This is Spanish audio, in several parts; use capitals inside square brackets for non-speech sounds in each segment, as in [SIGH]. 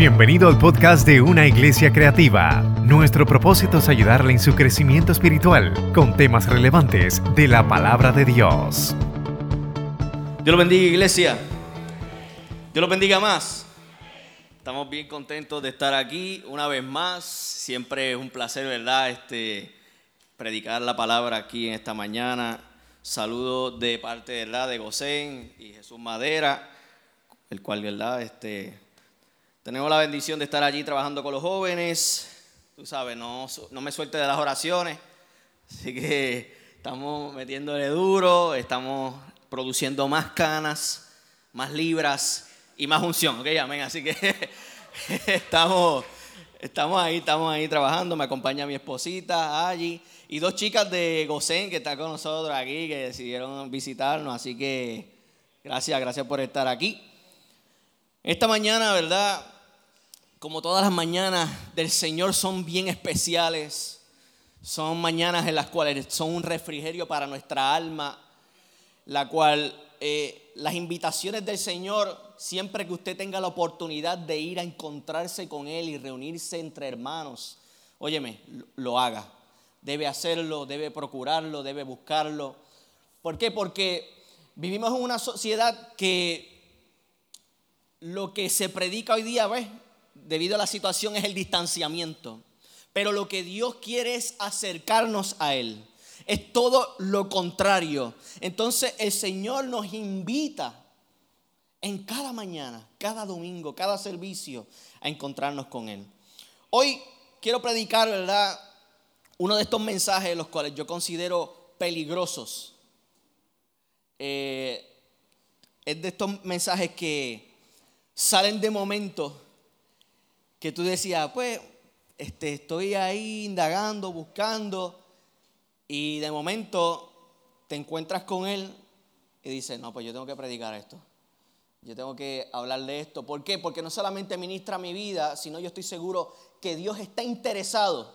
Bienvenido al podcast de Una Iglesia Creativa. Nuestro propósito es ayudarle en su crecimiento espiritual con temas relevantes de la palabra de Dios. Dios lo bendiga, iglesia. Dios lo bendiga más. Estamos bien contentos de estar aquí una vez más. Siempre es un placer, ¿verdad? Este, predicar la palabra aquí en esta mañana. Saludos de parte, ¿verdad? De Gosén y Jesús Madera, el cual, ¿verdad? Este, tenemos la bendición de estar allí trabajando con los jóvenes. Tú sabes, no, me suelte de las oraciones. Así que estamos metiéndole duro, estamos produciendo más canas, más libras y más unción. Ok, amén. Así que [LAUGHS] estamos, estamos ahí, estamos ahí trabajando. Me acompaña mi esposita allí y dos chicas de Gosén que están con nosotros aquí, que decidieron visitarnos. Así que gracias, gracias por estar aquí. Esta mañana, ¿verdad? Como todas las mañanas del Señor son bien especiales. Son mañanas en las cuales son un refrigerio para nuestra alma, la cual eh, las invitaciones del Señor, siempre que usted tenga la oportunidad de ir a encontrarse con Él y reunirse entre hermanos, óyeme, lo haga. Debe hacerlo, debe procurarlo, debe buscarlo. ¿Por qué? Porque vivimos en una sociedad que lo que se predica hoy día, ¿ves? Debido a la situación, es el distanciamiento. Pero lo que Dios quiere es acercarnos a Él. Es todo lo contrario. Entonces el Señor nos invita en cada mañana, cada domingo, cada servicio a encontrarnos con Él. Hoy quiero predicar, ¿verdad? Uno de estos mensajes, los cuales yo considero peligrosos. Eh, es de estos mensajes que salen de momento que tú decías, pues, este, estoy ahí indagando, buscando, y de momento te encuentras con él y dices, no, pues yo tengo que predicar esto. Yo tengo que hablar de esto. ¿Por qué? Porque no solamente ministra mi vida, sino yo estoy seguro que Dios está interesado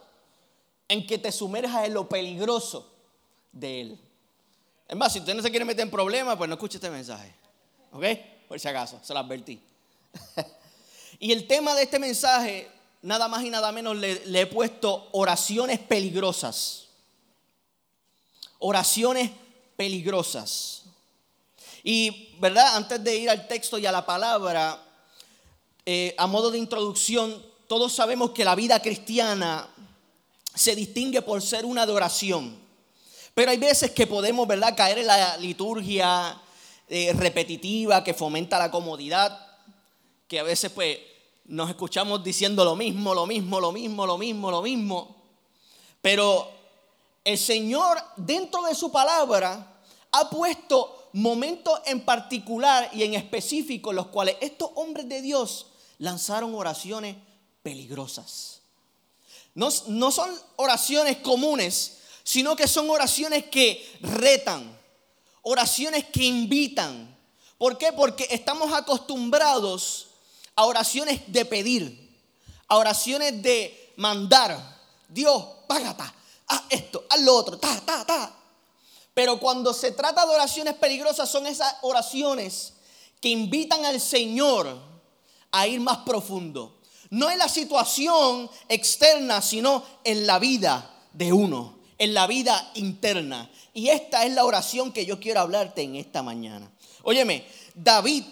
en que te sumerjas en lo peligroso de Él. Es más, si usted no se quiere meter en problemas, pues no escuche este mensaje. ¿Ok? Por si acaso, se lo advertí. [LAUGHS] y el tema de este mensaje, nada más y nada menos, le, he puesto oraciones peligrosas. Oraciones peligrosas. Y, ¿verdad? Antes de ir al texto y a la palabra, eh, a modo de introducción, todos sabemos que la vida cristiana se distingue por ser una adoración. Pero hay veces que podemos, ¿verdad?, caer en la liturgia eh, repetitiva que fomenta la comodidad que a veces pues nos escuchamos diciendo lo mismo, lo mismo, lo mismo, lo mismo, lo mismo. Pero el Señor dentro de su palabra ha puesto momentos en particular y en específico en los cuales estos hombres de Dios lanzaron oraciones peligrosas. No, no son oraciones comunes, sino que son oraciones que retan, oraciones que invitan. ¿Por qué? Porque estamos acostumbrados a oraciones de pedir, a oraciones de mandar. Dios, págata, haz esto, haz lo otro, ta, ta, ta. Pero cuando se trata de oraciones peligrosas, son esas oraciones que invitan al Señor a ir más profundo. No en la situación externa, sino en la vida de uno, en la vida interna. Y esta es la oración que yo quiero hablarte en esta mañana. Óyeme, David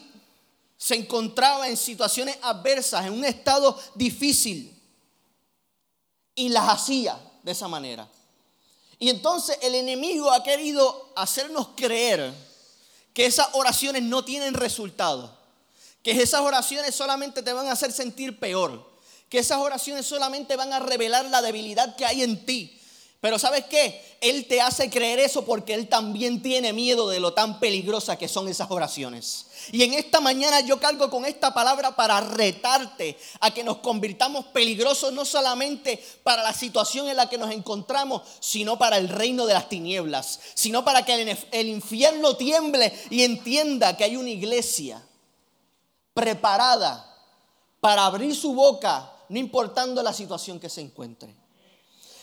se encontraba en situaciones adversas, en un estado difícil, y las hacía de esa manera. Y entonces el enemigo ha querido hacernos creer que esas oraciones no tienen resultado, que esas oraciones solamente te van a hacer sentir peor, que esas oraciones solamente van a revelar la debilidad que hay en ti, pero ¿sabes qué? Él te hace creer eso porque Él también tiene miedo de lo tan peligrosa que son esas oraciones. Y en esta mañana yo cargo con esta palabra para retarte a que nos convirtamos peligrosos no solamente para la situación en la que nos encontramos, sino para el reino de las tinieblas, sino para que el infierno tiemble y entienda que hay una iglesia preparada para abrir su boca, no importando la situación que se encuentre.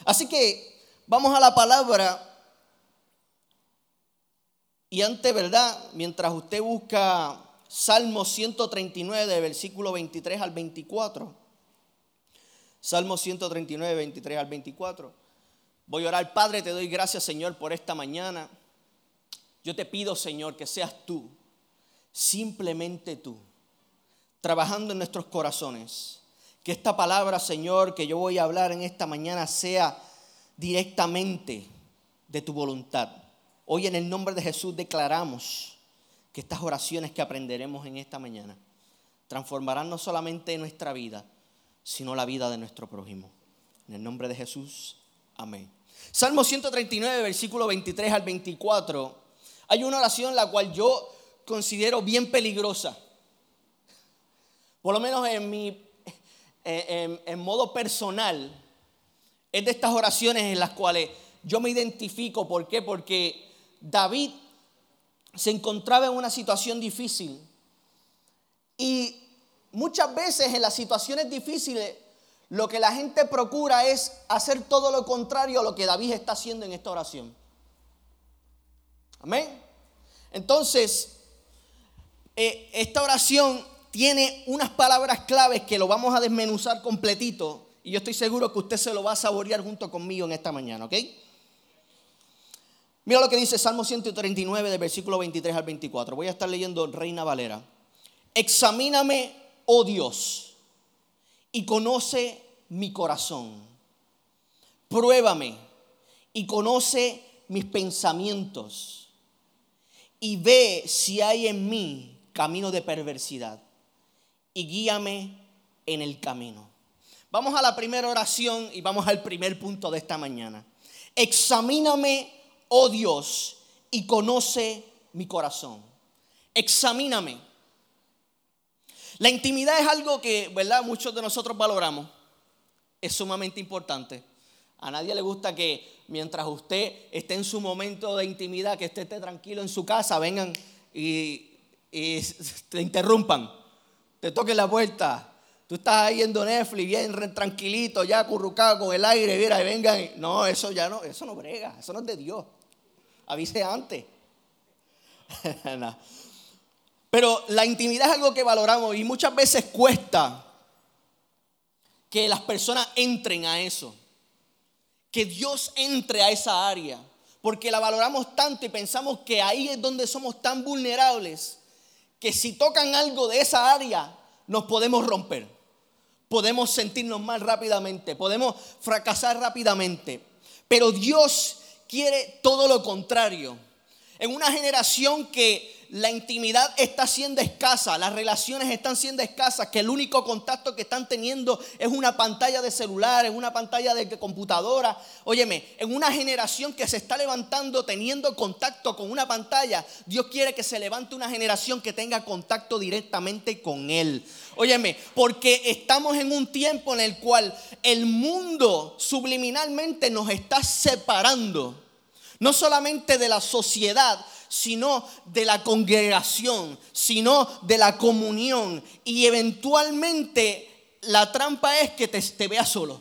Así que Vamos a la palabra. Y antes, ¿verdad? Mientras usted busca Salmo 139, versículo 23 al 24. Salmo 139, 23 al 24. Voy a orar, Padre, te doy gracias, Señor, por esta mañana. Yo te pido, Señor, que seas tú, simplemente tú, trabajando en nuestros corazones. Que esta palabra, Señor, que yo voy a hablar en esta mañana sea directamente de tu voluntad. Hoy en el nombre de Jesús declaramos que estas oraciones que aprenderemos en esta mañana transformarán no solamente nuestra vida, sino la vida de nuestro prójimo. En el nombre de Jesús, amén. Salmo 139, versículo 23 al 24. Hay una oración la cual yo considero bien peligrosa. Por lo menos en mi en, modo personal, es de estas oraciones en las cuales yo me identifico. ¿Por qué? Porque David se encontraba en una situación difícil. Y muchas veces en las situaciones difíciles lo que la gente procura es hacer todo lo contrario a lo que David está haciendo en esta oración. Amén. Entonces, eh, esta oración tiene unas palabras claves que lo vamos a desmenuzar completito y yo estoy seguro que usted se lo va a saborear junto conmigo en esta mañana, ¿ok? Mira lo que dice Salmo 139 del versículo 23 al 24. Voy a estar leyendo Reina Valera. Examíname, oh Dios, y conoce mi corazón. Pruébame y conoce mis pensamientos y ve si hay en mí camino de perversidad y guíame en el camino. Vamos a la primera oración y vamos al primer punto de esta mañana. Examíname, oh Dios, y conoce mi corazón. Examíname. La intimidad es algo que, ¿verdad? Muchos de nosotros valoramos. Es sumamente importante. A nadie le gusta que mientras usted esté en su momento de intimidad, que esté, tranquilo en su casa, vengan y, y [LAUGHS] te interrumpan te toque la puerta. Tú estás ahí en Netflix, bien tranquilito, ya currucado con el aire, mira, y vengan. No, eso ya no, eso no brega, eso no es de Dios. Avise antes. [LAUGHS] Pero la intimidad es algo que valoramos y muchas veces cuesta que las personas entren a eso. Que Dios entre a esa área. Porque la valoramos tanto y pensamos que ahí es donde somos tan vulnerables que si tocan algo de esa área, nos podemos romper. Podemos sentirnos mal rápidamente, podemos fracasar rápidamente. Pero Dios quiere todo lo contrario. En una generación que la intimidad está siendo escasa, las relaciones están siendo escasas, que el único contacto que están teniendo es una pantalla de celular, es una pantalla de computadora. Óyeme, en una generación que se está levantando teniendo contacto con una pantalla, Dios quiere que se levante una generación que tenga contacto directamente con Él. Óyeme, porque estamos en un tiempo en el cual el mundo subliminalmente nos está separando, no solamente de la sociedad, sino de la congregación, sino de la comunión. Y eventualmente la trampa es que te, veas solo.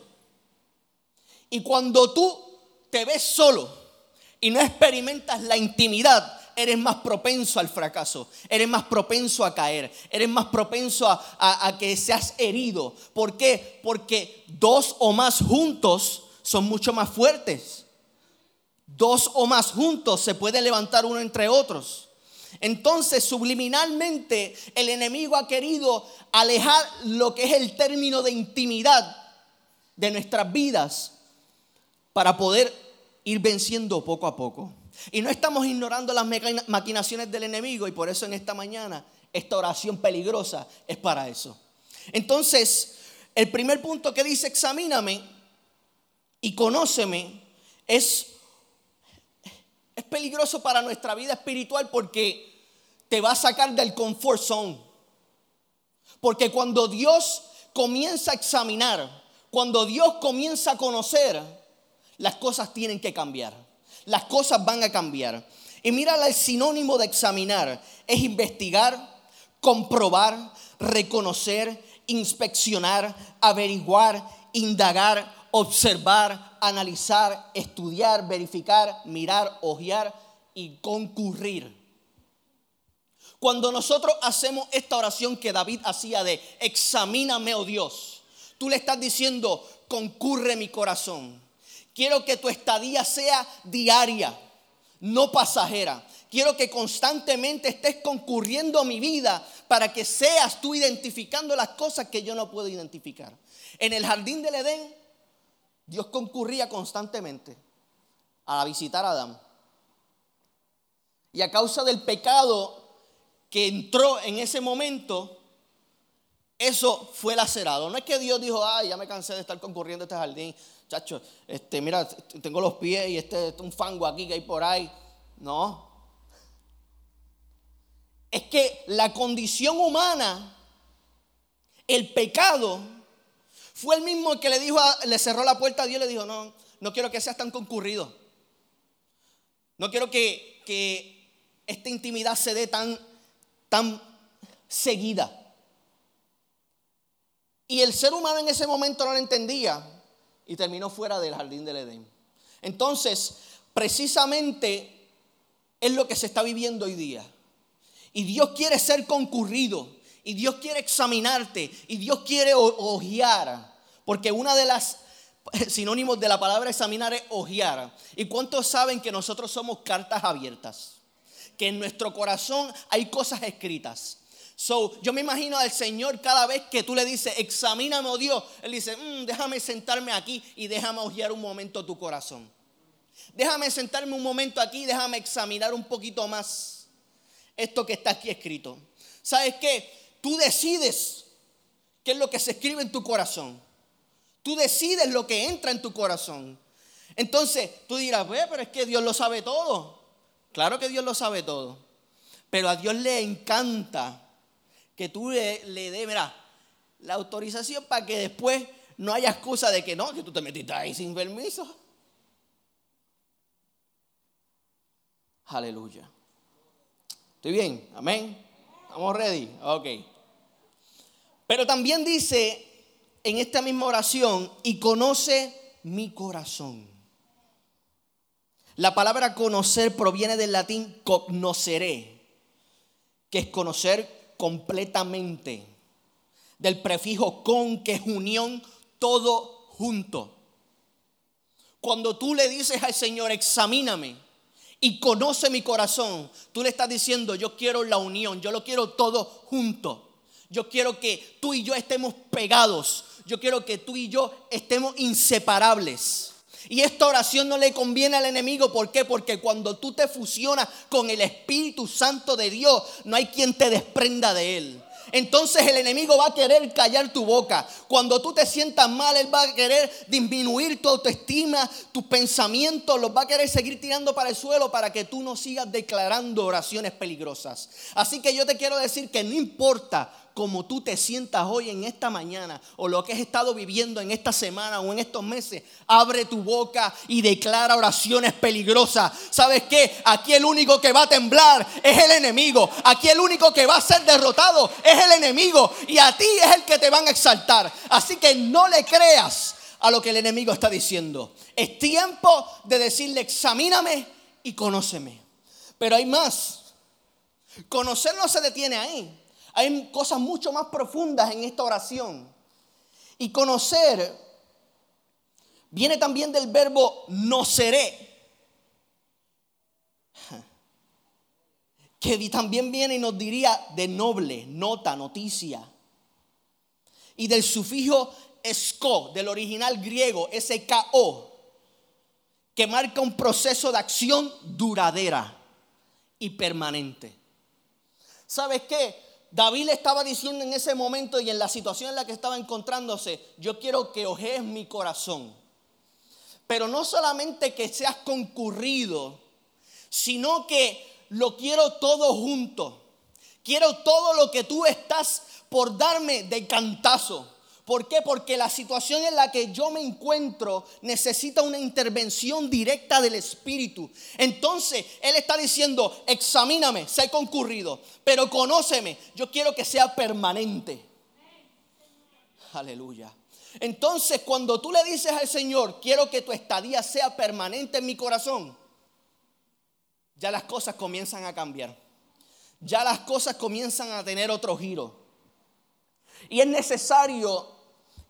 Y cuando tú te ves solo y no experimentas la intimidad, eres más propenso al fracaso, eres más propenso a caer, eres más propenso a, a, que seas herido. ¿Por qué? Porque dos o más juntos son mucho más fuertes dos o más juntos se puede levantar uno entre otros. Entonces, subliminalmente, el enemigo ha querido alejar lo que es el término de intimidad de nuestras vidas para poder ir venciendo poco a poco. Y no estamos ignorando las maquinaciones del enemigo y por eso en esta mañana esta oración peligrosa es para eso. Entonces, el primer punto que dice examíname y conóceme es peligroso para nuestra vida espiritual porque te va a sacar del comfort zone. Porque cuando Dios comienza a examinar, cuando Dios comienza a conocer, las cosas tienen que cambiar. Las cosas van a cambiar. Y mira el sinónimo de examinar. Es investigar, comprobar, reconocer, inspeccionar, averiguar, indagar, observar, analizar, estudiar, verificar, mirar, ojear y concurrir. Cuando nosotros hacemos esta oración que David hacía de examíname, oh Dios, tú le estás diciendo, concurre mi corazón. Quiero que tu estadía sea diaria, no pasajera. Quiero que constantemente estés concurriendo a mi vida para que seas tú identificando las cosas que yo no puedo identificar. En el jardín del Edén, Dios concurría constantemente a visitar a Adán. Y a causa del pecado que entró en ese momento, eso fue lacerado. No es que Dios dijo, ay, ya me cansé de estar concurriendo a este jardín. Chacho, este, mira, tengo los pies y este, este un fango aquí que hay por ahí. No, es que la condición humana, el pecado, fue el mismo que le dijo, le cerró la puerta a Dios y le dijo, no, no quiero que seas tan concurrido. No quiero que, que esta intimidad se dé tan, tan seguida. Y el ser humano en ese momento no lo entendía y terminó fuera del jardín del Edén. Entonces, precisamente es lo que se está viviendo hoy día. Y Dios quiere ser concurrido. Y Dios quiere examinarte. Y Dios quiere ojear. Porque una de las [LAUGHS] sinónimos de la palabra examinar es ojear. ¿Y cuántos saben que nosotros somos cartas abiertas? Que en nuestro corazón hay cosas escritas. So, yo me imagino al Señor cada vez que tú le dices, examíname, oh Dios, Él dice, mm, déjame sentarme aquí y déjame ojear un momento tu corazón. Déjame sentarme un momento aquí, déjame examinar un poquito más esto que está aquí escrito. ¿Sabes qué? Tú decides qué es lo que se escribe en tu corazón. Tú decides lo que entra en tu corazón. Entonces tú dirás, pero es que Dios lo sabe todo. Claro que Dios lo sabe todo. Pero a Dios le encanta que tú le, le des, mira, la autorización para que después no haya excusa de que no, que tú te metiste ahí sin permiso. Aleluya. ¿Estoy bien? ¿Amén? ¿Estamos ready? Ok. Pero también dice en esta misma oración, y conoce mi corazón. La palabra conocer proviene del latín cognosceré, que es conocer completamente. Del prefijo con, que es unión, todo junto. Cuando tú le dices al Señor, examíname, y conoce mi corazón, tú le estás diciendo, yo quiero la unión, yo lo quiero todo junto. Yo quiero que tú y yo estemos pegados. Yo quiero que tú y yo estemos inseparables. Y esta oración no le conviene al enemigo. ¿Por qué? Porque cuando tú te fusionas con el Espíritu Santo de Dios, no hay quien te desprenda de él entonces el enemigo va a querer callar tu boca. Cuando tú te sientas mal, él va a querer disminuir tu autoestima, tus pensamientos, los va a querer seguir tirando para el suelo para que tú no sigas declarando oraciones peligrosas. Así que yo te quiero decir que no importa como tú te sientas hoy en esta mañana o lo que has estado viviendo en esta semana o en estos meses, abre tu boca y declara oraciones peligrosas. ¿Sabes qué? Aquí el único que va a temblar es el enemigo. Aquí el único que va a ser derrotado es el enemigo. Y a ti es el que te van a exaltar. Así que no le creas a lo que el enemigo está diciendo. Es tiempo de decirle, examíname y conóceme. Pero hay más. Conocer no se detiene ahí. Hay cosas mucho más profundas en esta oración. Y conocer viene también del verbo no seré. [LAUGHS] Que también viene y nos diría de noble, nota, noticia. Y del sufijo esco, del original griego, SKO, que marca un proceso de acción duradera y permanente. ¿Sabes qué? David le estaba diciendo en ese momento y en la situación en la que estaba encontrándose, yo quiero que ojees mi corazón. Pero no solamente que seas concurrido, sino que lo quiero todo junto. Quiero todo lo que tú estás por darme de cantazo. ¿Por qué? Porque la situación en la que yo me encuentro necesita una intervención directa del Espíritu. Entonces, Él está diciendo, examíname, sé concurrido, pero conóceme, yo quiero que sea permanente. Aleluya. Entonces, cuando tú le dices al Señor, quiero que tu estadía sea permanente en mi corazón, ya las cosas comienzan a cambiar. ya las cosas comienzan a tener otro giro. Y es necesario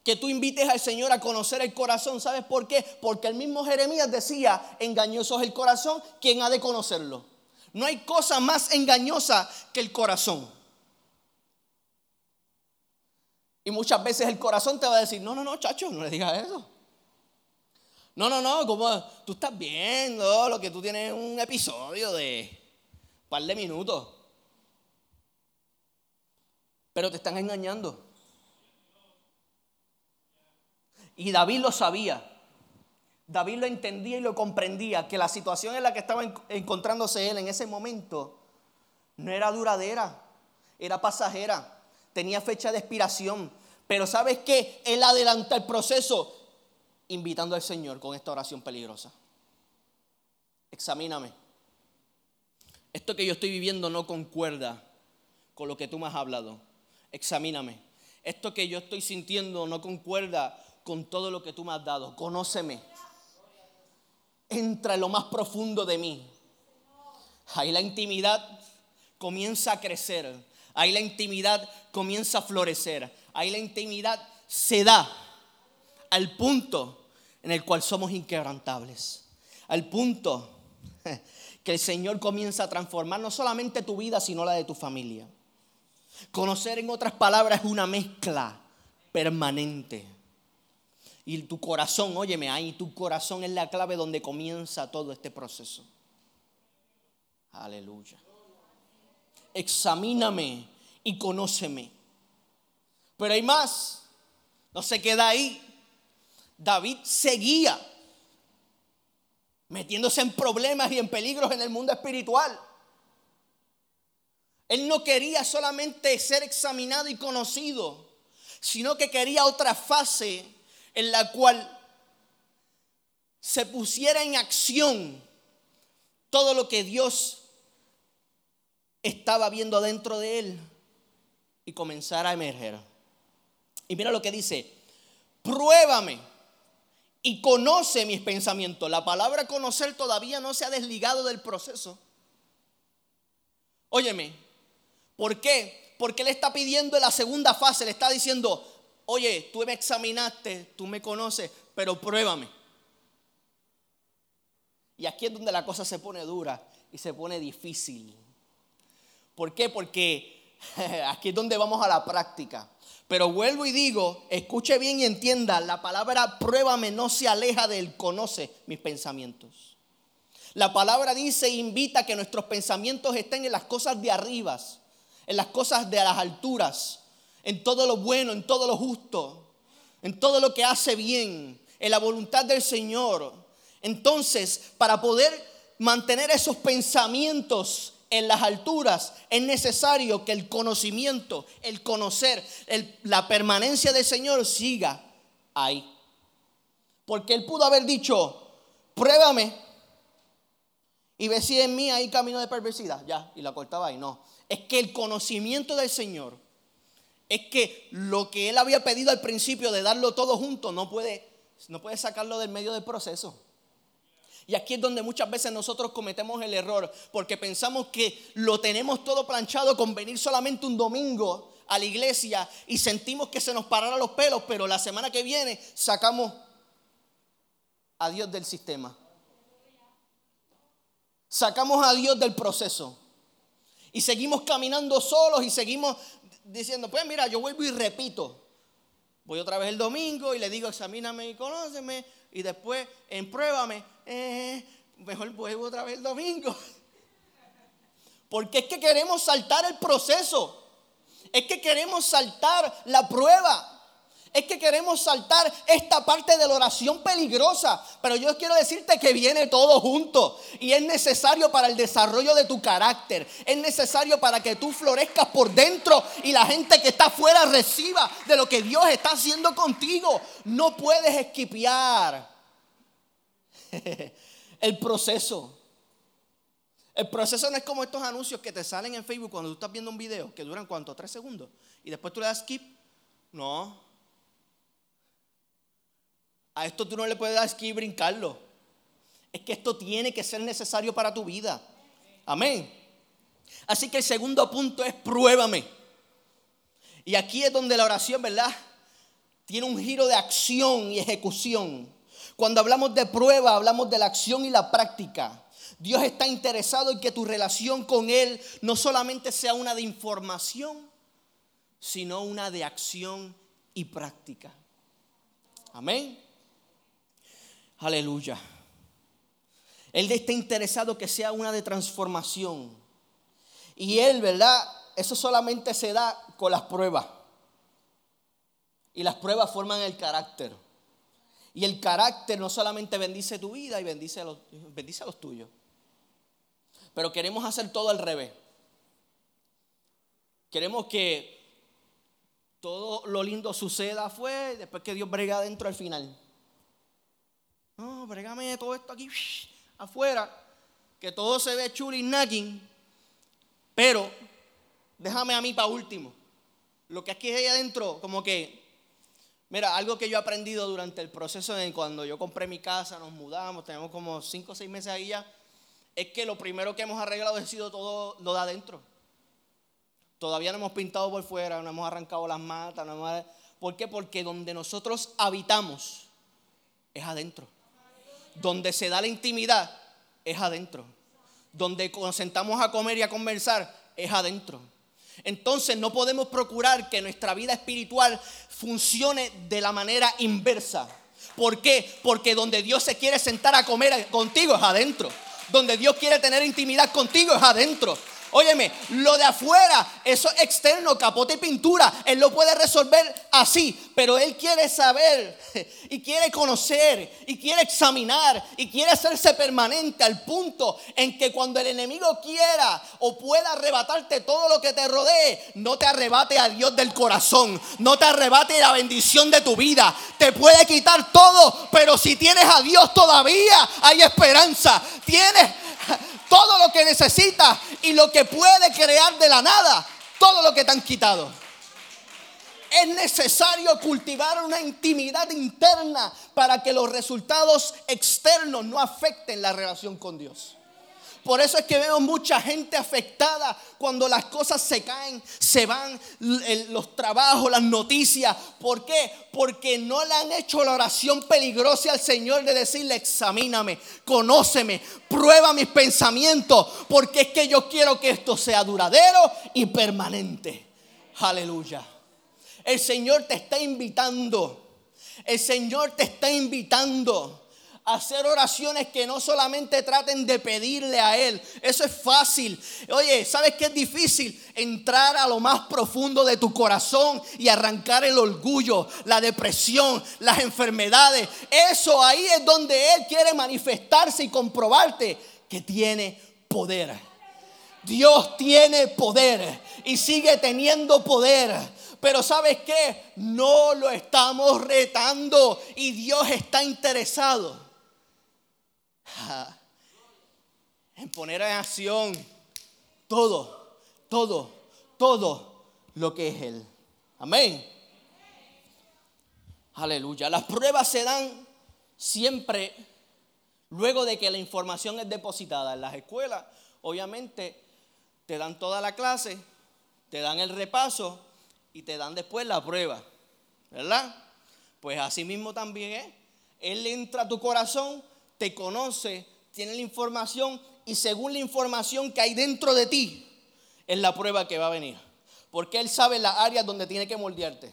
que tú invites al Señor a conocer el corazón. ¿Sabes por qué? Porque el mismo Jeremías decía, engañoso es el corazón, ¿quién ha de conocerlo? No hay cosa más engañosa que el corazón. Y muchas veces el corazón te va a decir, no, no, no, chacho, no le digas eso. No, no, no, como tú estás viendo lo que tú tienes un episodio de un par de minutos. Pero te están engañando. Y David lo sabía. David lo entendía y lo comprendía, que la situación en la que estaba encontrándose él en ese momento no era duradera, era pasajera, tenía fecha de expiración. Pero ¿sabes qué? Él adelanta el proceso invitando al Señor con esta oración peligrosa. Examíname. Esto que yo estoy viviendo no concuerda con lo que tú me has hablado. Examíname. Esto que yo estoy sintiendo no concuerda con todo lo que tú me has dado. Conóceme. Entra en lo más profundo de mí. Ahí la intimidad comienza a crecer. Ahí la intimidad comienza a florecer. Ahí la intimidad se da al punto en el cual somos inquebrantables. Al punto [LAUGHS] que el Señor comienza a transformar no solamente tu vida, sino la de tu familia. Conocer en otras palabras es una mezcla permanente. Y tu corazón, óyeme, ahí tu corazón es la clave donde comienza todo este proceso. Aleluya. Examíname y conóceme. Pero hay más. No se queda ahí. David seguía metiéndose en problemas y en peligros en el mundo espiritual. Él no quería solamente ser examinado y conocido, sino que quería otra fase en la cual se pusiera en acción todo lo que Dios estaba viendo dentro de él y comenzara a emerger. Y mira lo que dice, pruébame y conoce mis pensamientos. La palabra conocer todavía no se ha desligado del proceso. Óyeme, ¿por qué? Porque él está pidiendo en la segunda fase, le está diciendo, oye, tú me examinaste, tú me conoces, pero pruébame. Y aquí es donde la cosa se pone dura y se pone difícil. ¿Por qué? Porque [LAUGHS] aquí es donde vamos a la práctica. Pero vuelvo y digo, escuche bien y entienda, la palabra pruébame no se aleja del conoce mis pensamientos. La palabra dice, invita a que nuestros pensamientos estén en las cosas de arriba, en las cosas de las alturas, en todo lo bueno, en todo lo justo, en todo lo que hace bien, en la voluntad del Señor. Entonces, para poder mantener esos pensamientos en las alturas, es necesario que el conocimiento, el conocer, la permanencia del Señor siga ahí. Porque Él pudo haber dicho, pruébame y ve si en mí hay camino de perversidad. Ya, y la cortaba ahí. No, es que el conocimiento del Señor es que lo que Él había pedido al principio de darlo todo junto no puede, no puede sacarlo del medio del proceso. Y aquí es donde muchas veces nosotros cometemos el error, porque pensamos que lo tenemos todo planchado con venir solamente un domingo a la iglesia y sentimos que se nos pararon los pelos, pero la semana que viene sacamos a Dios del sistema. Sacamos a Dios del proceso. Y seguimos caminando solos y seguimos diciendo, pues mira, yo vuelvo y repito. Voy otra vez el domingo y le digo, examíname y conóceme y después en pruébame, eh, mejor vuelvo otra vez el domingo. [LAUGHS] Porque es que queremos saltar el proceso. Es que queremos saltar la prueba es que queremos saltar esta parte de la oración peligrosa. Pero yo quiero decirte que viene todo junto. Y es necesario para el desarrollo de tu carácter. Es necesario para que tú florezcas por dentro y la gente que está afuera reciba de lo que Dios está haciendo contigo. No puedes esquipear [LAUGHS] el proceso. El proceso no es como estos anuncios que te salen en Facebook cuando tú estás viendo un video que duran cuánto, tres segundos. Y después tú le das skip. No, a esto tú no le puedes dar esquí y brincarlo. Es que esto tiene que ser necesario para tu vida. Amén. Así que el segundo punto es pruébame. Y aquí es donde la oración, ¿verdad? Tiene un giro de acción y ejecución. Cuando hablamos de prueba, hablamos de la acción y la práctica. Dios está interesado en que tu relación con Él no solamente sea una de información, sino una de acción y práctica. Amén. Aleluya. Él está interesado que sea una de transformación. Y Él, ¿verdad? Eso solamente se da con las pruebas. Y las pruebas forman el carácter. Y el carácter no solamente bendice tu vida y bendice a los, bendice a los tuyos. Pero queremos hacer todo al revés. Queremos que todo lo lindo suceda fue después que Dios brega adentro al final. No, bregame todo esto aquí afuera, que todo se ve chuli knocking, pero déjame a mí para último. Lo que aquí hay adentro, como que, mira, algo que yo he aprendido durante el proceso de cuando yo compré mi casa, nos mudamos, tenemos como 5 o 6 meses ahí ya, es que lo primero que hemos arreglado ha sido todo lo de adentro. Todavía no hemos pintado por fuera, no hemos arrancado las matas. No hemos... ¿Por qué? Porque donde nosotros habitamos es adentro. Donde se da la intimidad es adentro. Donde nos sentamos a comer y a conversar es adentro. Entonces no podemos procurar que nuestra vida espiritual funcione de la manera inversa. ¿Por qué? Porque donde Dios se quiere sentar a comer contigo es adentro. Donde Dios quiere tener intimidad contigo es adentro. Óyeme, lo de afuera, eso es externo, capote y pintura, Él lo puede resolver así, pero Él quiere saber [LAUGHS] y quiere conocer y quiere examinar y quiere hacerse permanente al punto en que cuando el enemigo quiera o pueda arrebatarte todo lo que te rodee, no te arrebate a Dios del corazón, no te arrebate la bendición de tu vida, te puede quitar todo, pero si tienes a Dios todavía hay esperanza, tienes todo lo que necesitas y lo que puede crear de la nada, todo lo que te han quitado. Es necesario cultivar una intimidad interna para que los resultados externos no afecten la relación con Dios. Por eso es que veo mucha gente afectada cuando las cosas se caen, se van los trabajos, las noticias. ¿Por qué? Porque no le han hecho la oración peligrosa al Señor de decirle, examíname, conóceme, prueba mis pensamientos, porque es que yo quiero que esto sea duradero y permanente. Aleluya. El Señor te está invitando. El Señor te está invitando hacer oraciones que no solamente traten de pedirle a Él. Eso es fácil. Oye, ¿sabes qué es difícil? Entrar a lo más profundo de tu corazón y arrancar el orgullo, la depresión, las enfermedades. Eso ahí es donde Él quiere manifestarse y comprobarte que tiene poder. Dios tiene poder y sigue teniendo poder. Pero ¿sabes qué? No lo estamos retando y Dios está interesado en poner en acción todo, todo, todo lo que es Él. Amén. Aleluya. Las pruebas se dan siempre luego de que la información es depositada en las escuelas. Obviamente te dan toda la clase, te dan el repaso y te dan después la prueba. ¿Verdad? Pues así mismo también es. Él entra a tu corazón te conoce, tiene la información y según la información que hay dentro de ti, es la prueba que va a venir. Porque Él sabe las áreas donde tiene que moldearte.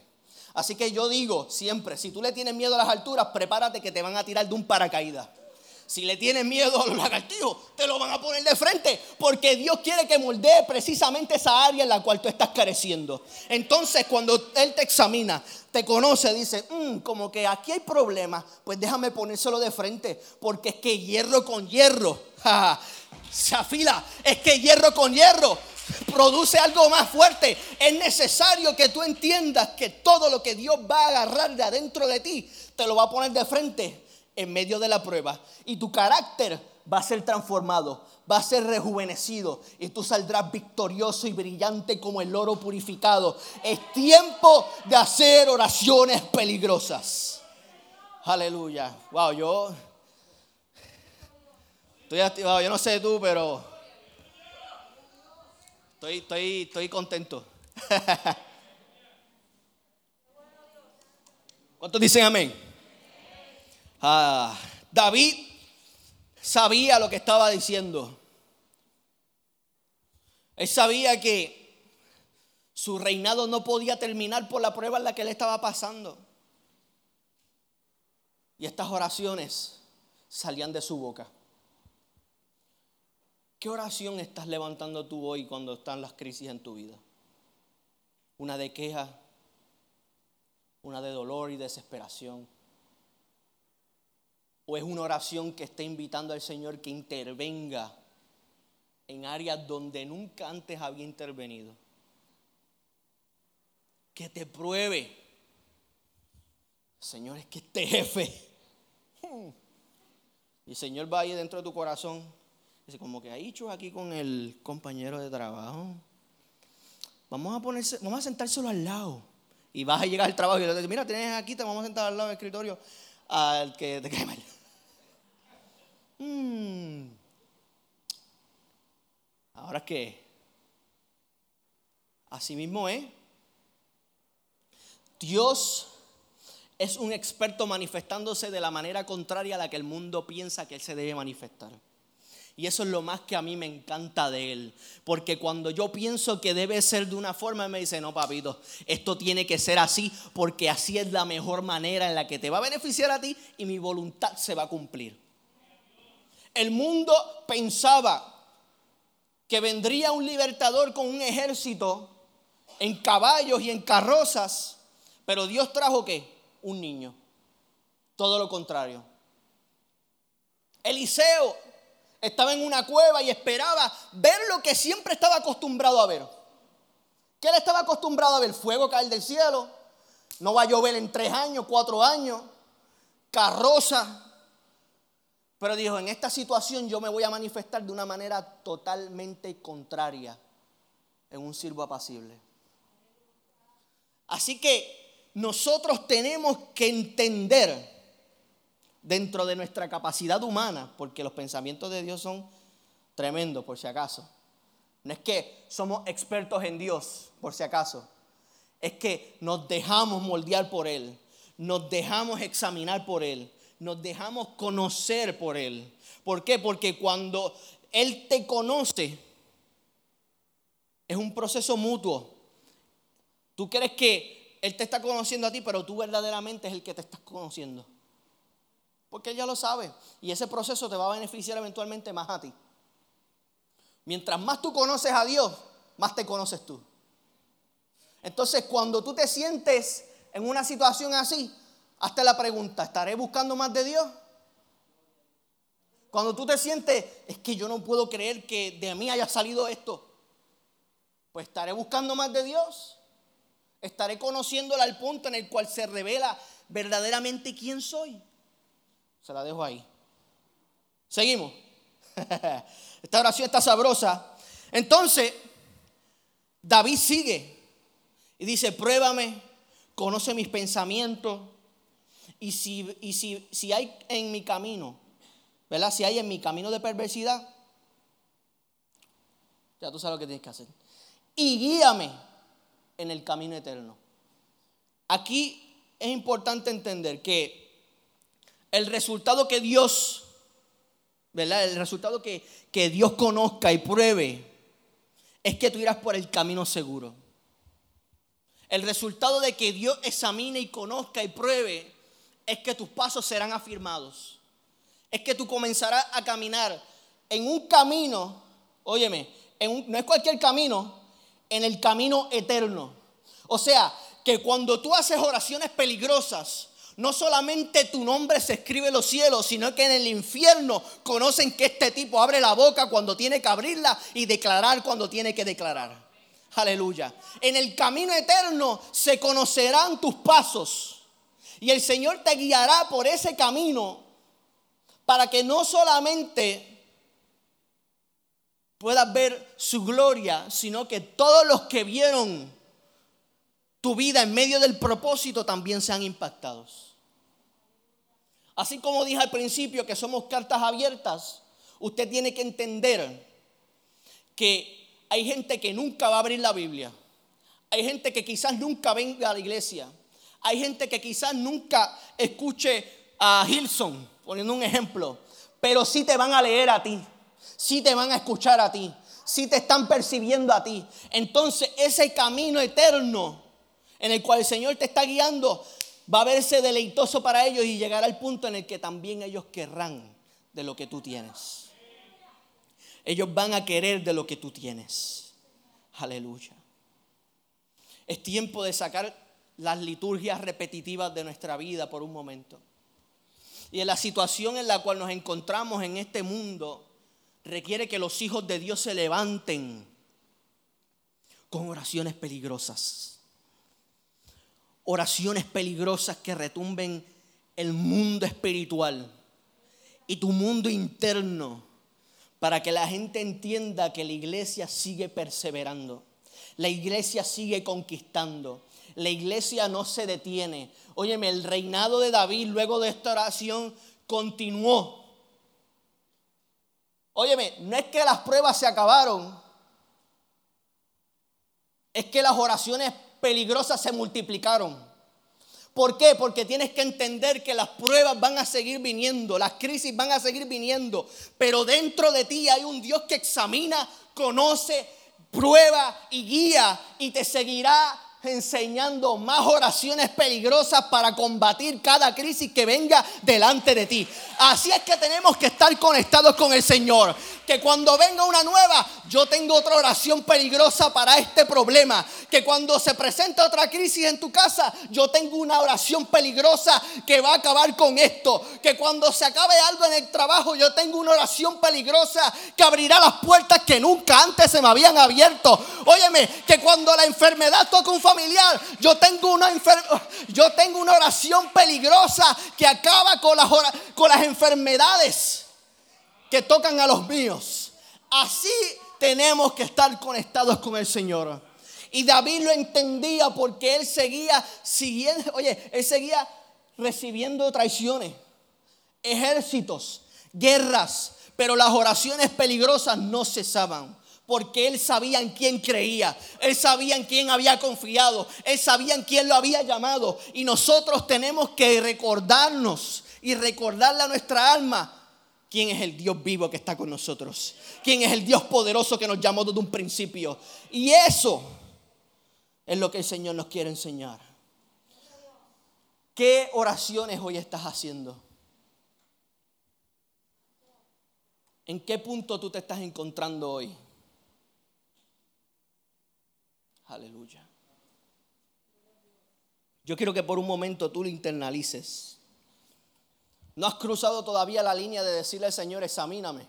Así que yo digo siempre, si tú le tienes miedo a las alturas, prepárate que te van a tirar de un paracaídas. Si le tienes miedo a los lagartijos, te lo van a poner de frente. Porque Dios quiere que moldee precisamente esa área en la cual tú estás careciendo. Entonces, cuando Él te examina, conoce, dice, mm, como que aquí hay problemas, pues déjame ponérselo de frente. Porque es que hierro con hierro, [LAUGHS] se afila. Es que hierro con hierro produce algo más fuerte. Es necesario que tú entiendas que todo lo que Dios va a agarrar de adentro de ti, te lo va a poner de frente en medio de la prueba y tu carácter va a ser transformado, va a ser rejuvenecido y tú saldrás victorioso y brillante como el oro purificado. Es tiempo de hacer oraciones peligrosas. Aleluya. Wow, yo estoy activado, yo no sé tú, pero Estoy, estoy, estoy contento. [LAUGHS] ¿Cuántos dicen amén? Ah, David sabía lo que estaba diciendo. Él sabía que su reinado no podía terminar por la prueba en la que él estaba pasando. Y estas oraciones salían de su boca. ¿Qué oración estás levantando tú hoy cuando están las crisis en tu vida? ¿Una de queja? ¿Una de dolor y desesperación? ¿O es una oración que está invitando al Señor que intervenga en áreas donde nunca antes había intervenido? Que te pruebe. Señor, es que este jefe y el Señor va ahí dentro de tu corazón. Dice, como que ha dicho aquí con el compañero de trabajo. Vamos a ponerse, vamos a sentárselo al lado. Y vas a llegar al trabajo y le dices, mira, tienes aquí, te vamos a sentar al lado del escritorio al que te cae mal. Hmm. Ahora qué? Así mismo es. Dios es un experto manifestándose de la manera contraria a la que el mundo piensa que él se debe manifestar. Y eso es lo más que a mí me encanta de él. Porque cuando yo pienso que debe ser de una forma, él me dice, no, papito, esto tiene que ser así porque así es la mejor manera en la que te va a beneficiar a ti y mi voluntad se va a cumplir. El mundo pensaba que vendría un libertador con un ejército en caballos y en carrozas, pero Dios trajo qué? un niño. Todo lo contrario. Eliseo estaba en una cueva y esperaba ver lo que siempre estaba acostumbrado a ver. ¿Qué él estaba acostumbrado a ver? Fuego caer del cielo. No va a llover en tres años, cuatro años. Carroza. Pero dijo, en esta situación yo me voy a manifestar de una manera totalmente contraria en un sirvo apacible. Así que nosotros tenemos que entender dentro de nuestra capacidad humana, porque los pensamientos de Dios son tremendos, por si acaso. No es que somos expertos en Dios, por si acaso. Es que nos dejamos moldear por Él, nos dejamos examinar por Él, nos dejamos conocer por Él. ¿Por qué? Porque cuando Él te conoce, es un proceso mutuo. Tú crees que él te está conociendo a ti, pero tú verdaderamente es el que te estás conociendo. Porque Él ya lo sabe. Y ese proceso te va a beneficiar eventualmente más a ti. Mientras más tú conoces a Dios, más te conoces tú. Entonces, cuando tú te sientes en una situación así, hazte la pregunta, ¿estaré buscando más de Dios? Cuando tú te sientes, es que yo no puedo creer que de mí haya salido esto, pues estaré buscando más de Dios. Estaré conociéndola al punto en el cual se revela verdaderamente quién soy. Se la dejo ahí. Seguimos. [LAUGHS] Esta oración está sabrosa. Entonces, David sigue y dice, pruébame, conoce mis pensamientos. Y si, y si, si hay en mi camino, ¿verdad? Si hay en mi camino de perversidad, ya tú sabes lo que tienes que hacer. Y guíame en el camino eterno. Aquí es importante entender que el resultado que Dios, ¿verdad? El resultado que, que Dios conozca y pruebe es que tú irás por el camino seguro. El resultado de que Dios examine y conozca y pruebe es que tus pasos serán afirmados. Es que tú comenzarás a caminar en un camino, óyeme, no es cualquier camino, en el camino eterno. O sea, que cuando tú haces oraciones peligrosas, no solamente tu nombre se escribe en los cielos, sino que en el infierno conocen que este tipo abre la boca cuando tiene que abrirla y declarar cuando tiene que declarar. Aleluya. En el camino eterno se conocerán tus pasos y el Señor te guiará por ese camino para que no solamente puedas ver su gloria, sino que todos los que vieron tu vida en medio del propósito también sean impactados. Así como dije al principio que somos cartas abiertas, usted tiene que entender que hay gente que nunca va a abrir la Biblia. Hay gente que quizás nunca venga a la iglesia. Hay gente que quizás nunca escuche a Hilson, poniendo un ejemplo. Pero sí te van a leer a ti. Sí te van a escuchar a ti. Sí te están percibiendo a ti. Entonces ese camino eterno en el cual el Señor te está guiando va a verse deleitoso para ellos y llegará al punto en el que también ellos querrán de lo que tú tienes. Ellos van a querer de lo que tú tienes. Aleluya. Es tiempo de sacar las liturgias repetitivas de nuestra vida por un momento. Y en la situación en la cual nos encontramos en este mundo, requiere que los hijos de Dios se levanten con oraciones peligrosas. Oraciones peligrosas que retumben el mundo espiritual y tu mundo interno para que la gente entienda que la iglesia sigue perseverando. La iglesia sigue conquistando. La iglesia no se detiene. Óyeme, el reinado de David luego de esta oración continuó. Óyeme, no es que las pruebas se acabaron. Es que las oraciones peligrosas se multiplicaron. ¿Por qué? Porque tienes que entender que las pruebas van a seguir viniendo, las crisis van a seguir viniendo, pero dentro de ti hay un Dios que examina, conoce, prueba y guía y te seguirá enseñando más oraciones peligrosas para combatir cada crisis que venga delante de ti. Así es que tenemos que estar conectados con el Señor que cuando venga una nueva, yo tengo otra oración peligrosa para este problema. Que cuando se presenta otra crisis en tu casa, yo tengo una oración peligrosa que va a acabar con esto. Que cuando se acabe algo en el trabajo, yo tengo una oración peligrosa que abrirá las puertas que nunca antes se me habían abierto. Óyeme, que cuando la enfermedad toca un familiar, yo tengo una, yo tengo una oración peligrosa que acaba con las, con las enfermedades que tocan a los míos. Así tenemos que estar conectados con el Señor. Y David lo entendía porque él seguía siguiendo, oye, él seguía recibiendo traiciones, ejércitos, guerras, pero las oraciones peligrosas no cesaban. Porque él sabía en quién creía, él sabía en quién había confiado, él sabía en quién lo había llamado. Y nosotros tenemos que recordarnos y recordarle a nuestra alma ¿Quién es el Dios vivo que está con nosotros? ¿Quién es el Dios poderoso que nos llamó desde un principio? Y eso es lo que el Señor nos quiere enseñar. ¿Qué oraciones hoy estás haciendo? ¿En qué punto tú te estás encontrando hoy? Aleluya. Yo quiero que por un momento tú lo internalices. No has cruzado todavía la línea de decirle al Señor, examíname.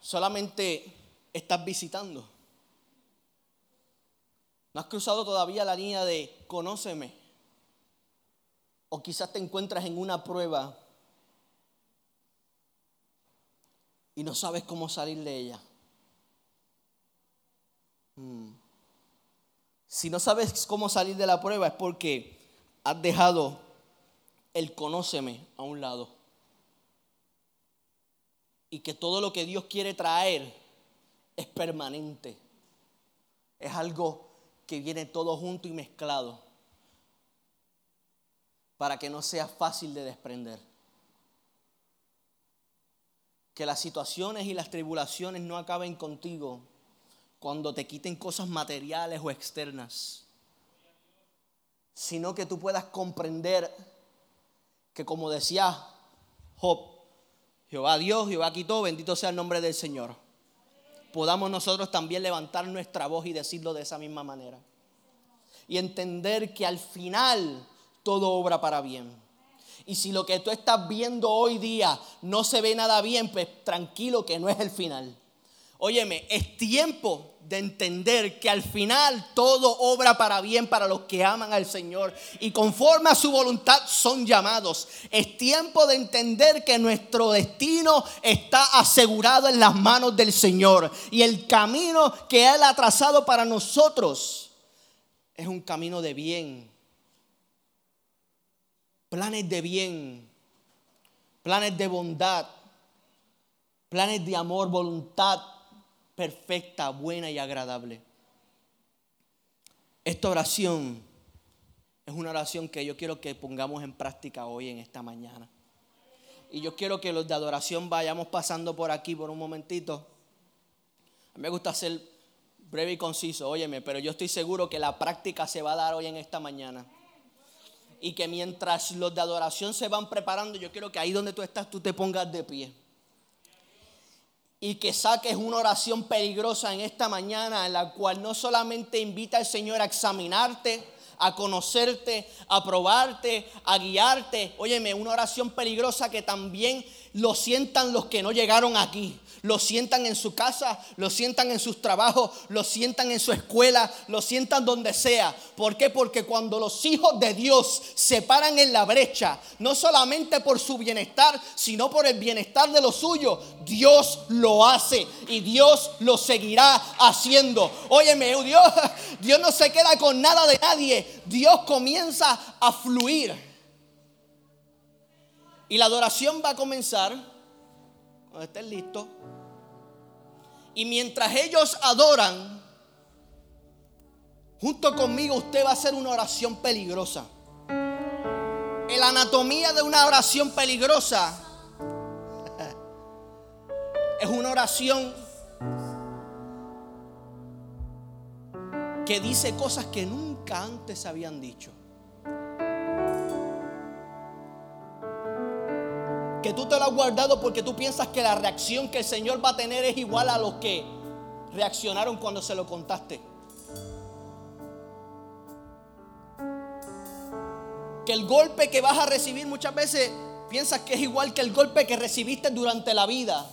Solamente estás visitando. No has cruzado todavía la línea de conóceme. O quizás te encuentras en una prueba y no sabes cómo salir de ella. Si no sabes cómo salir de la prueba es porque has dejado el conóceme a un lado. Y que todo lo que Dios quiere traer es permanente. Es algo que viene todo junto y mezclado para que no sea fácil de desprender. Que las situaciones y las tribulaciones no acaben contigo cuando te quiten cosas materiales o externas, sino que tú puedas comprender que como decía Job, Jehová Dios, Jehová quitó, bendito sea el nombre del Señor. Podamos nosotros también levantar nuestra voz y decirlo de esa misma manera. Y entender que al final todo obra para bien. Y si lo que tú estás viendo hoy día no se ve nada bien, pues tranquilo que no es el final. Óyeme, es tiempo de entender que al final todo obra para bien para los que aman al Señor y conforme a su voluntad son llamados. Es tiempo de entender que nuestro destino está asegurado en las manos del Señor y el camino que Él ha trazado para nosotros es un camino de bien. Planes de bien, planes de bondad, planes de amor, voluntad perfecta, buena y agradable. Esta oración es una oración que yo quiero que pongamos en práctica hoy en esta mañana. Y yo quiero que los de adoración vayamos pasando por aquí por un momentito. A mí me gusta ser breve y conciso, óyeme, pero yo estoy seguro que la práctica se va a dar hoy en esta mañana. Y que mientras los de adoración se van preparando, yo quiero que ahí donde tú estás, tú te pongas de pie. Y que saques una oración peligrosa en esta mañana, en la cual no solamente invita al Señor a examinarte, a conocerte, a probarte, a guiarte. Óyeme, una oración peligrosa que también lo sientan los que no llegaron aquí lo sientan en su casa, lo sientan en sus trabajos, lo sientan en su escuela, lo sientan donde sea. ¿Por qué? Porque cuando los hijos de Dios se paran en la brecha, no solamente por su bienestar, sino por el bienestar de los suyos, Dios lo hace y Dios lo seguirá haciendo. Óyeme, Dios, [LAUGHS] Dios no se queda con nada de nadie, Dios comienza a fluir. Y la adoración va a comenzar estén listos. Y mientras ellos adoran, junto conmigo usted va a hacer una oración peligrosa. La anatomía de una oración peligrosa [LAUGHS] es una oración que dice cosas que nunca antes habían dicho. Que tú te lo has guardado porque tú piensas que la reacción que el Señor va a tener es igual a los que reaccionaron cuando se lo contaste. Que el golpe que vas a recibir muchas veces piensas que es igual que el golpe que recibiste durante la vida.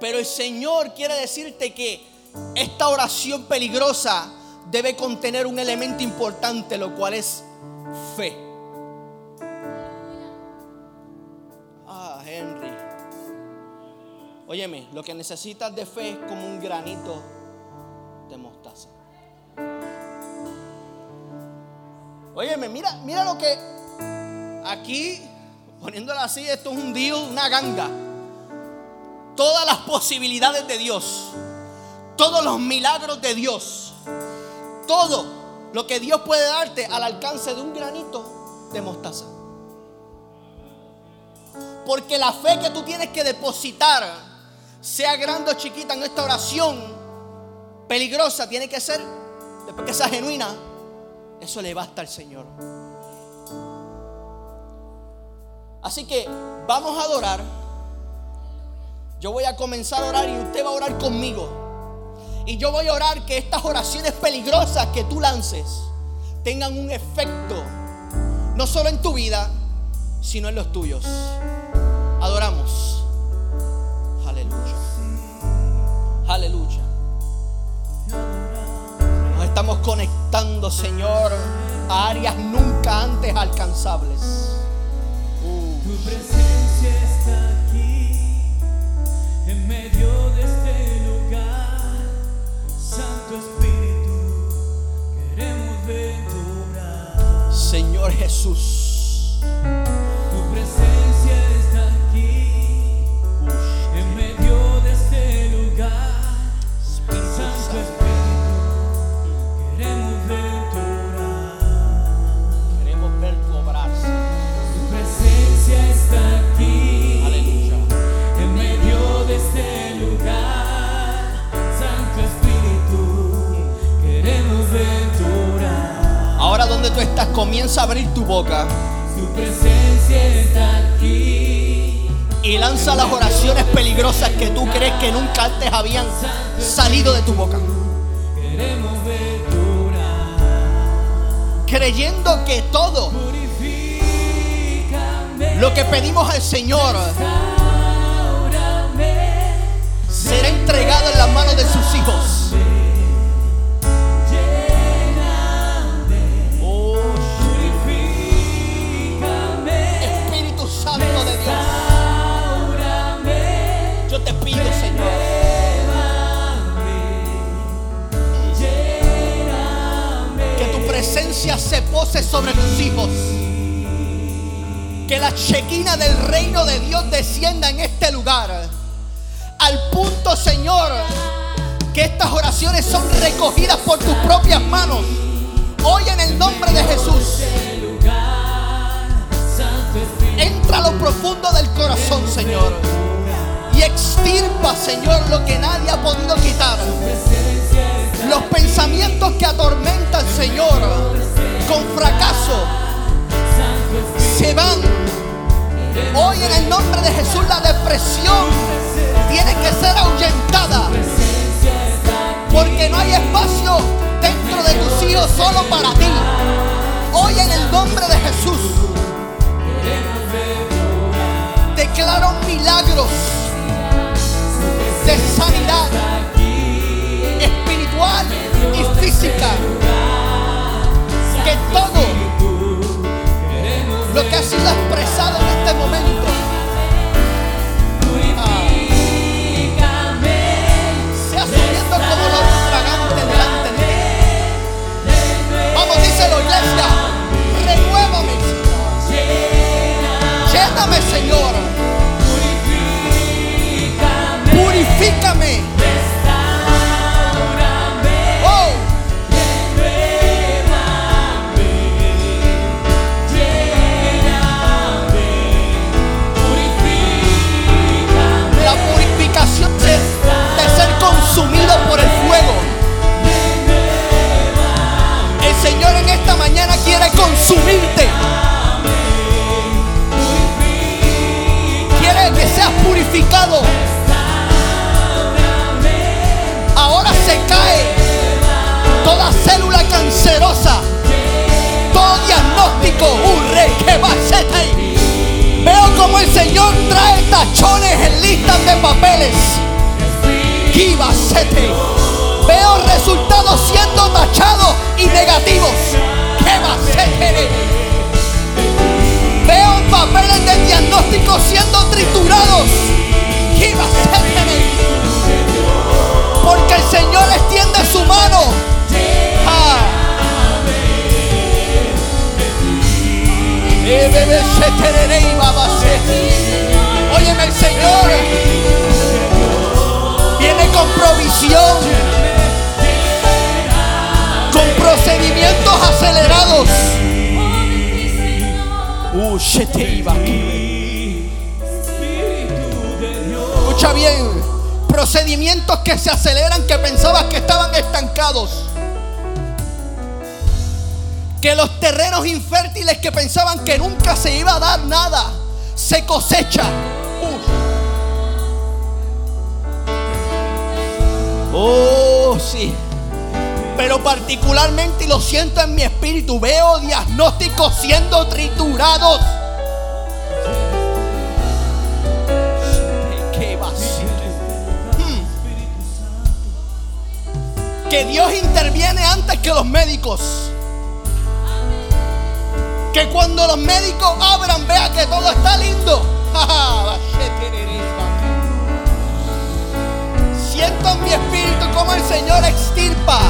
Pero el Señor quiere decirte que esta oración peligrosa debe contener un elemento importante, lo cual es fe. Óyeme, lo que necesitas de fe es como un granito de mostaza. Óyeme, mira, mira lo que aquí, poniéndolo así, esto es un deal, una ganga. Todas las posibilidades de Dios, todos los milagros de Dios, todo lo que Dios puede darte al alcance de un granito de mostaza. Porque la fe que tú tienes que depositar sea grande o chiquita en esta oración peligrosa, tiene que ser, después que sea genuina, eso le basta al Señor. Así que vamos a adorar. Yo voy a comenzar a orar y usted va a orar conmigo. Y yo voy a orar que estas oraciones peligrosas que tú lances tengan un efecto, no solo en tu vida, sino en los tuyos. Adoramos. Aleluya. Nos estamos conectando, Señor, a áreas nunca antes alcanzables. Tu presencia está aquí, en medio de este lugar. Santo Espíritu, queremos ver tu Señor Jesús. Tú estás, comienza a abrir tu boca. Su presencia está aquí. Y lanza las oraciones peligrosas que tú crees que nunca antes habían salido de tu boca. Creyendo que todo lo que pedimos al Señor será entregado en las manos de sus hijos. Se pose sobre tus hijos. Que la chequina del reino de Dios descienda en este lugar. al punto, Señor, que estas oraciones son recogidas por tus propias manos. Hoy en el nombre de Jesús, entra a lo profundo del corazón, Señor. Y extirpa, Señor, lo que nadie ha podido quitar. Los pensamientos que atormentan, Señor, con fracaso, se van. Hoy en el nombre de Jesús la depresión tiene que ser ahuyentada. Porque no hay espacio dentro de tus hijos solo para ti. Hoy en el nombre de Jesús declaro milagros de sanidad espiritual y física. Que todo con procedimientos acelerados. Uh. Escucha bien, procedimientos que se aceleran que pensabas que estaban estancados. Que los terrenos infértiles que pensaban que nunca se iba a dar nada, se cosecha. Oh, sí. Pero particularmente, y lo siento en mi espíritu, veo diagnósticos siendo triturados. ¿Qué va a ser? Hmm. Que Dios interviene antes que los médicos. Que cuando los médicos abran, vea que todo está lindo. [LAUGHS] Siento en mi espíritu como el Señor extirpa.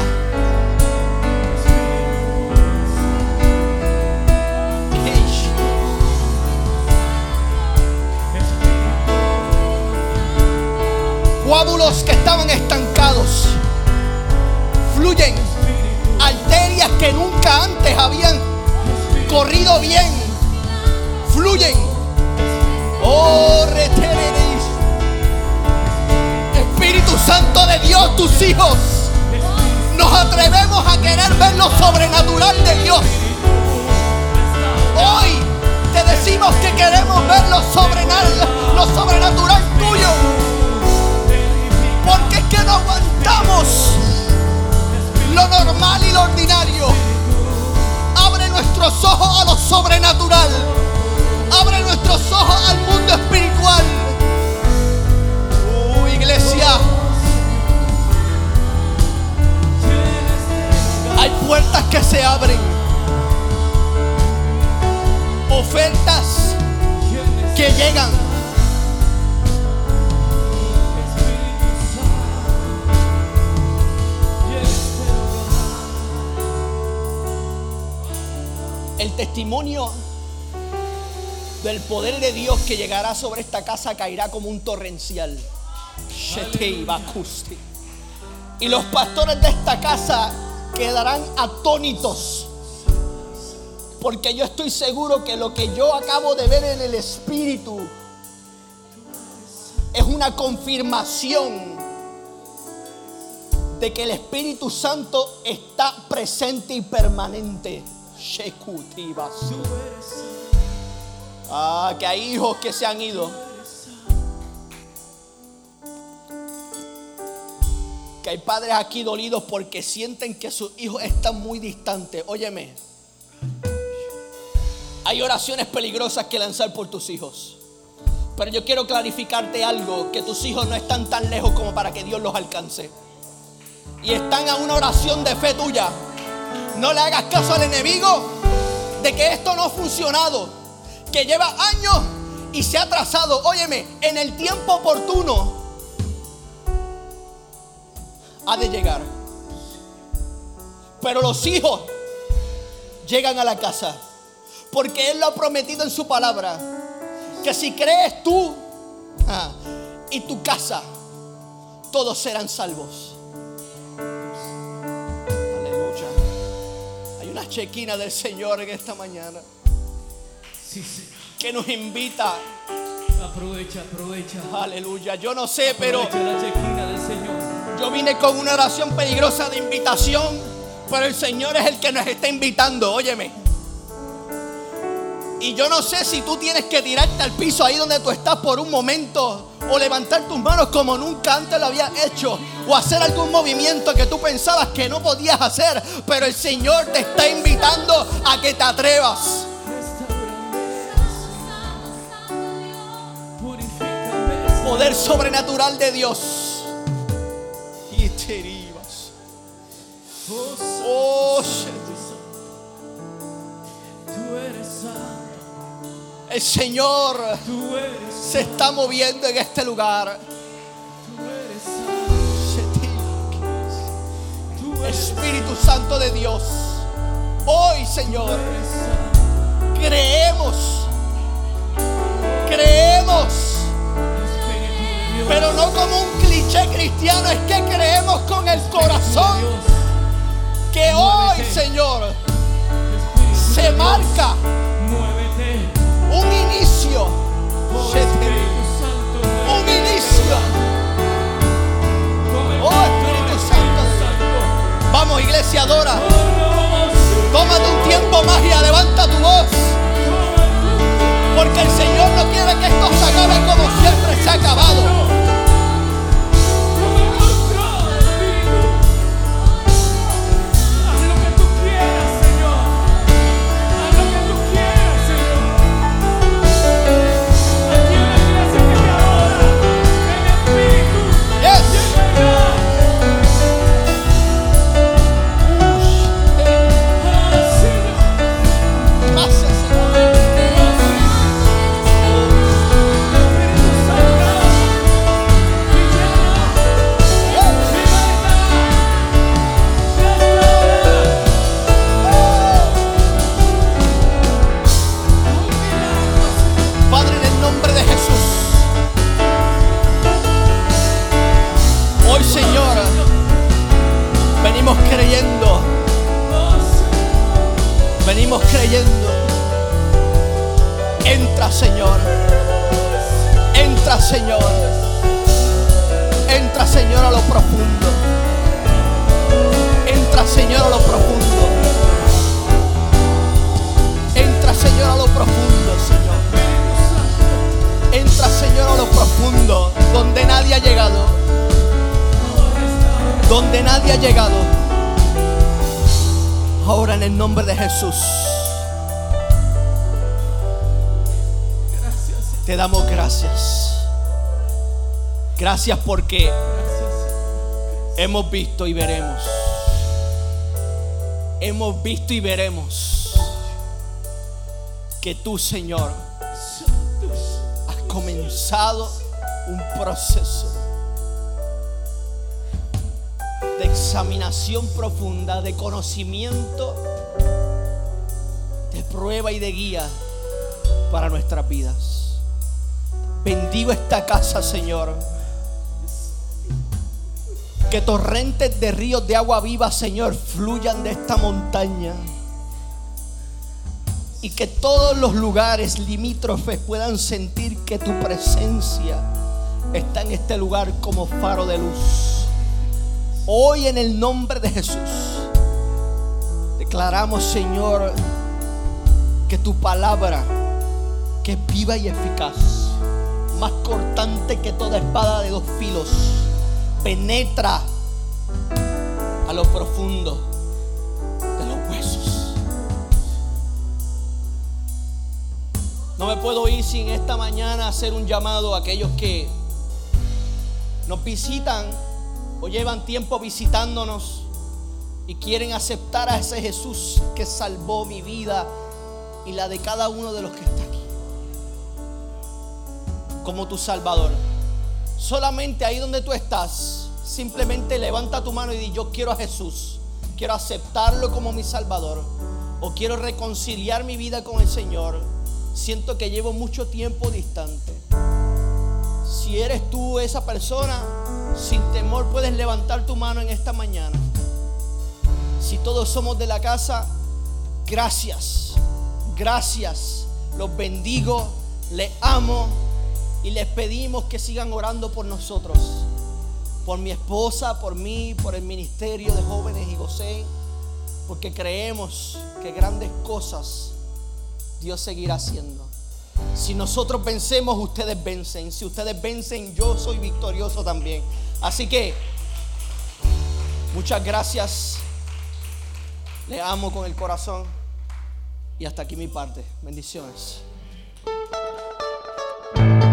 Coágulos que estaban estancados fluyen. Arterias que nunca antes habían corrido bien fluyen. Oh, reteneréis. Espíritu Santo de Dios, tus hijos. Nos atrevemos a querer ver lo sobrenatural de Dios. Hoy te decimos que queremos ver lo sobrenatural, lo sobrenatural tuyo. Porque es que no aguantamos lo normal y lo ordinario. Abre nuestros ojos a lo sobrenatural. Abre nuestros ojos al mundo espiritual. Puertas que se abren. Ofertas que llegan. El testimonio del poder de Dios que llegará sobre esta casa caerá como un torrencial. Y los pastores de esta casa quedarán atónitos. Porque yo estoy seguro que lo que yo acabo de ver en el Espíritu es una confirmación de que el Espíritu Santo está presente y permanente. Ah, que hay hijos que se han ido. Que hay padres aquí dolidos porque sienten que sus hijos están muy distantes. Óyeme. Hay oraciones peligrosas que lanzar por tus hijos. Pero yo quiero clarificarte algo, que tus hijos no están tan lejos como para que Dios los alcance. Y están a una oración de fe tuya. No le hagas caso al enemigo de que esto no ha funcionado, que lleva años y se ha atrasado. Óyeme, en el tiempo oportuno ha de llegar. Pero los hijos llegan a la casa porque Él lo ha prometido en su palabra. Que si crees tú ah, y tu casa, todos serán salvos. Aleluya. Hay una chequina del Señor en esta mañana Sí, que nos invita. Aprovecha, aprovecha. Aleluya. Yo no sé, pero Aprovecha la chequina del Señor. Yo vine con una oración peligrosa de invitación. Pero el Señor es el que nos está invitando. Óyeme. Y yo no sé si tú tienes que tirarte al piso ahí donde tú estás por un momento. O levantar tus manos como nunca antes lo habías hecho. O hacer algún movimiento que tú pensabas que no podías hacer. Pero el Señor te está invitando a que te atrevas. Poder sobrenatural de Dios. Derivas. Oh, shit. Tú eres santo. el Señor se está moviendo en este lugar. tú eres santo. Tú eres, Espíritu Santo de Dios. Hoy, Señor, creemos. Creemos. Pero no como un cliché cristiano, es que creemos con el corazón que hoy, Señor, se marca un inicio. Un inicio. Oh, Espíritu Santo. Vamos, iglesia, adora. Tómate un tiempo más y levanta tu voz. Porque el Señor no quiere que esto se acabe como siempre se ha acabado. Señor. Entra, Señor, a lo profundo. Entra, Señor, a lo profundo. Entra, Señor, a lo profundo, Señor. Entra, Señor, a lo profundo, donde nadie ha llegado. Donde nadie ha llegado. Ahora en el nombre de Jesús. Te damos gracias. Gracias porque hemos visto y veremos. Hemos visto y veremos que tú, Señor, has comenzado un proceso de examinación profunda, de conocimiento, de prueba y de guía para nuestras vidas. Bendigo esta casa, Señor. Que torrentes de ríos de agua viva, Señor, fluyan de esta montaña. Y que todos los lugares limítrofes puedan sentir que tu presencia está en este lugar como faro de luz. Hoy en el nombre de Jesús declaramos, Señor, que tu palabra, que es viva y eficaz, más cortante que toda espada de dos filos, penetra a lo profundo de los huesos. No me puedo ir sin esta mañana hacer un llamado a aquellos que nos visitan o llevan tiempo visitándonos y quieren aceptar a ese Jesús que salvó mi vida y la de cada uno de los que está aquí como tu Salvador. Solamente ahí donde tú estás, simplemente levanta tu mano y di, yo quiero a Jesús, quiero aceptarlo como mi Salvador o quiero reconciliar mi vida con el Señor. Siento que llevo mucho tiempo distante. Si eres tú esa persona, sin temor puedes levantar tu mano en esta mañana. Si todos somos de la casa, gracias, gracias. Los bendigo, les amo y les pedimos que sigan orando por nosotros. Por mi esposa, por mí, por el ministerio de jóvenes y José. Porque creemos que grandes cosas Dios seguirá haciendo. Si nosotros vencemos, ustedes vencen. Si ustedes vencen, yo soy victorioso también. Así que, muchas gracias. Le amo con el corazón. Y hasta aquí mi parte. Bendiciones.